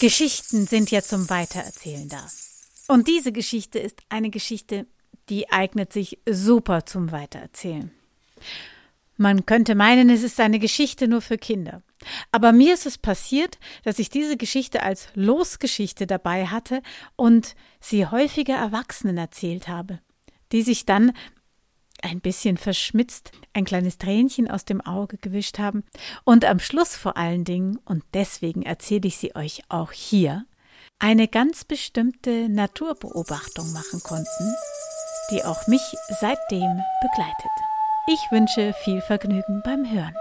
Geschichten sind ja zum Weitererzählen da. Und diese Geschichte ist eine Geschichte, die eignet sich super zum Weitererzählen. Man könnte meinen, es ist eine Geschichte nur für Kinder. Aber mir ist es passiert, dass ich diese Geschichte als Losgeschichte dabei hatte und sie häufiger Erwachsenen erzählt habe, die sich dann ein bisschen verschmitzt, ein kleines Tränchen aus dem Auge gewischt haben und am Schluss vor allen Dingen, und deswegen erzähle ich sie euch auch hier, eine ganz bestimmte Naturbeobachtung machen konnten, die auch mich seitdem begleitet. Ich wünsche viel Vergnügen beim Hören.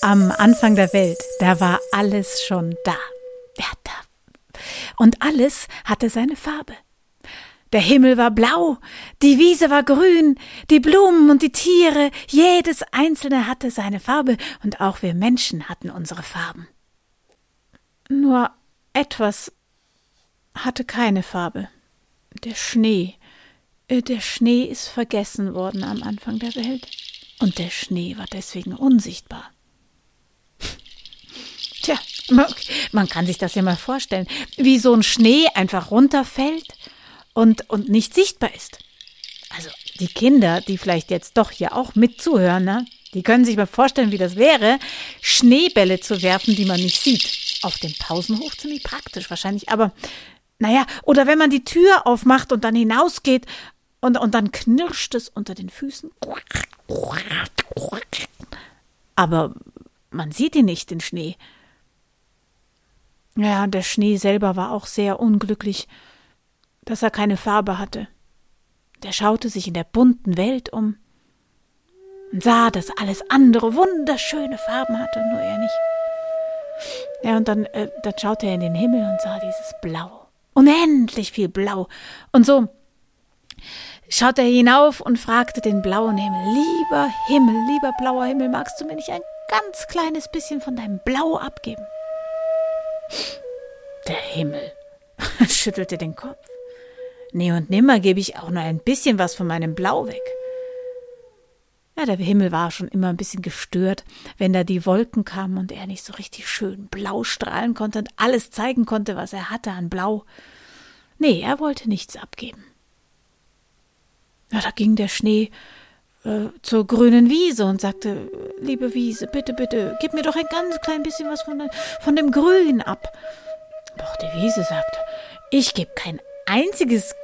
Am Anfang der Welt, da war alles schon da. Und alles hatte seine Farbe. Der Himmel war blau, die Wiese war grün, die Blumen und die Tiere, jedes einzelne hatte seine Farbe, und auch wir Menschen hatten unsere Farben. Nur etwas hatte keine Farbe. Der Schnee. Äh, der Schnee ist vergessen worden am Anfang der Welt, und der Schnee war deswegen unsichtbar. Man kann sich das ja mal vorstellen, wie so ein Schnee einfach runterfällt und, und nicht sichtbar ist. Also die Kinder, die vielleicht jetzt doch hier auch mitzuhören, ne, die können sich mal vorstellen, wie das wäre, Schneebälle zu werfen, die man nicht sieht. Auf dem Pausenhof ziemlich praktisch wahrscheinlich, aber naja, oder wenn man die Tür aufmacht und dann hinausgeht und, und dann knirscht es unter den Füßen. Aber man sieht ihn nicht, den Schnee. Ja, der Schnee selber war auch sehr unglücklich, dass er keine Farbe hatte. Der schaute sich in der bunten Welt um und sah, dass alles andere wunderschöne Farben hatte, nur er nicht. Ja, und dann, äh, dann schaute er in den Himmel und sah dieses Blau. Unendlich viel Blau. Und so schaute er hinauf und fragte den blauen Himmel, lieber Himmel, lieber blauer Himmel, magst du mir nicht ein ganz kleines bisschen von deinem Blau abgeben? Der Himmel schüttelte den Kopf. Nie und nimmer gebe ich auch nur ein bisschen was von meinem Blau weg. Ja, der Himmel war schon immer ein bisschen gestört, wenn da die Wolken kamen und er nicht so richtig schön blau strahlen konnte und alles zeigen konnte, was er hatte an Blau. Nee, er wollte nichts abgeben. Ja, da ging der Schnee äh, zur grünen Wiese und sagte, liebe Wiese, bitte, bitte, gib mir doch ein ganz klein bisschen was von, von dem Grün ab. Doch die Wiese sagte, ich gebe kein einziges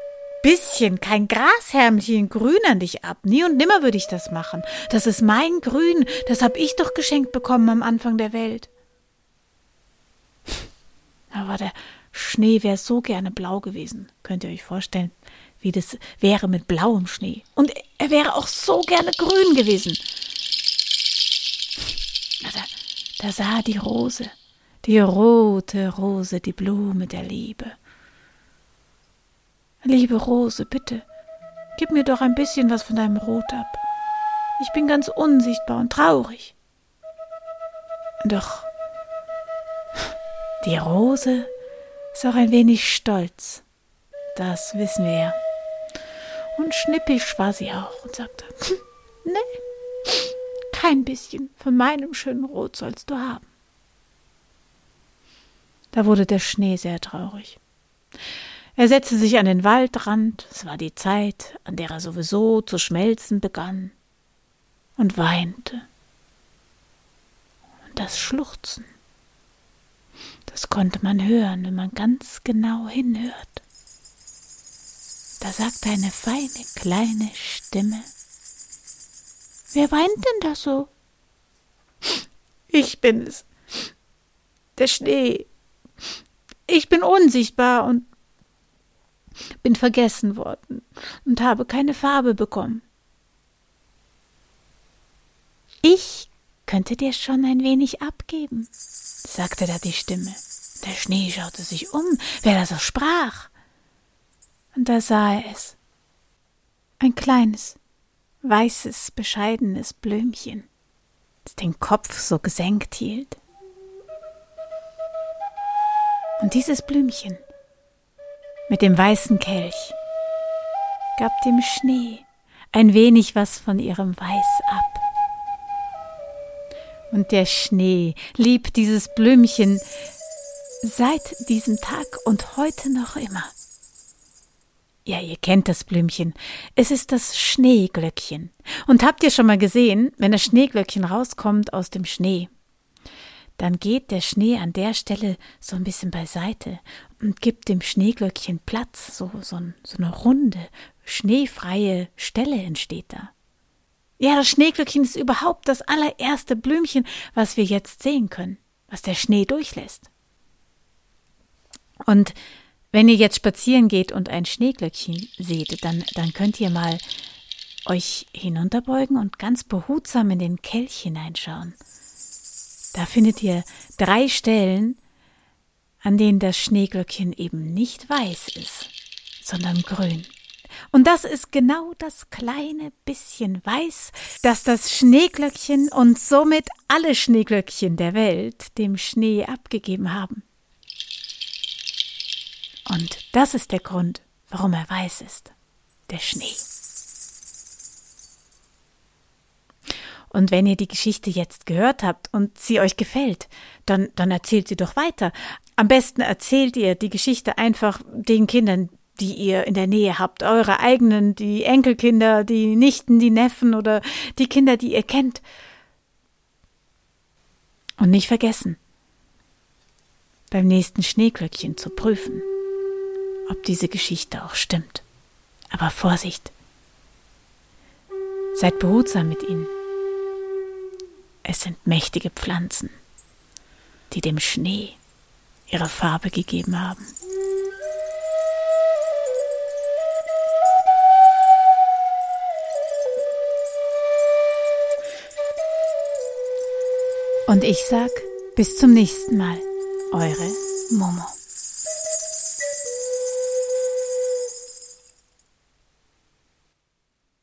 bisschen, kein Grashärmchen Grün an dich ab. Nie und nimmer würde ich das machen. Das ist mein Grün, das hab ich doch geschenkt bekommen am Anfang der Welt. Aber der Schnee wäre so gerne blau gewesen, könnt ihr euch vorstellen wie das wäre mit blauem Schnee. Und er wäre auch so gerne grün gewesen. Da, da sah er die Rose, die rote Rose, die Blume der Liebe. Liebe Rose, bitte, gib mir doch ein bisschen was von deinem Rot ab. Ich bin ganz unsichtbar und traurig. Doch die Rose ist auch ein wenig stolz. Das wissen wir ja. Und schnippisch war sie auch und sagte, hm, nee, kein bisschen von meinem schönen Rot sollst du haben. Da wurde der Schnee sehr traurig. Er setzte sich an den Waldrand, es war die Zeit, an der er sowieso zu schmelzen begann, und weinte. Und das Schluchzen, das konnte man hören, wenn man ganz genau hinhört. Da sagte eine feine kleine Stimme. Wer weint denn da so? Ich bin es. Der Schnee. Ich bin unsichtbar und bin vergessen worden und habe keine Farbe bekommen. Ich könnte dir schon ein wenig abgeben, sagte da die Stimme. Der Schnee schaute sich um, wer da so sprach und da sah er es. Ein kleines, weißes, bescheidenes Blümchen, das den Kopf so gesenkt hielt. Und dieses Blümchen mit dem weißen Kelch gab dem Schnee ein wenig was von ihrem Weiß ab. Und der Schnee liebt dieses Blümchen seit diesem Tag und heute noch immer. Ja, ihr kennt das Blümchen. Es ist das Schneeglöckchen. Und habt ihr schon mal gesehen, wenn das Schneeglöckchen rauskommt aus dem Schnee? Dann geht der Schnee an der Stelle so ein bisschen beiseite und gibt dem Schneeglöckchen Platz. So, so, so eine runde, schneefreie Stelle entsteht da. Ja, das Schneeglöckchen ist überhaupt das allererste Blümchen, was wir jetzt sehen können, was der Schnee durchlässt. Und wenn ihr jetzt spazieren geht und ein Schneeglöckchen seht, dann, dann könnt ihr mal euch hinunterbeugen und ganz behutsam in den Kelch hineinschauen. Da findet ihr drei Stellen, an denen das Schneeglöckchen eben nicht weiß ist, sondern grün. Und das ist genau das kleine bisschen Weiß, das das Schneeglöckchen und somit alle Schneeglöckchen der Welt dem Schnee abgegeben haben. Und das ist der Grund, warum er weiß ist, der Schnee. Und wenn ihr die Geschichte jetzt gehört habt und sie euch gefällt, dann, dann erzählt sie doch weiter. Am besten erzählt ihr die Geschichte einfach den Kindern, die ihr in der Nähe habt, eure eigenen, die Enkelkinder, die Nichten, die Neffen oder die Kinder, die ihr kennt. Und nicht vergessen, beim nächsten Schneeglöckchen zu prüfen, ob diese Geschichte auch stimmt. Aber Vorsicht! Seid behutsam mit ihnen. Es sind mächtige Pflanzen, die dem Schnee ihre Farbe gegeben haben. Und ich sag bis zum nächsten Mal, eure Momo.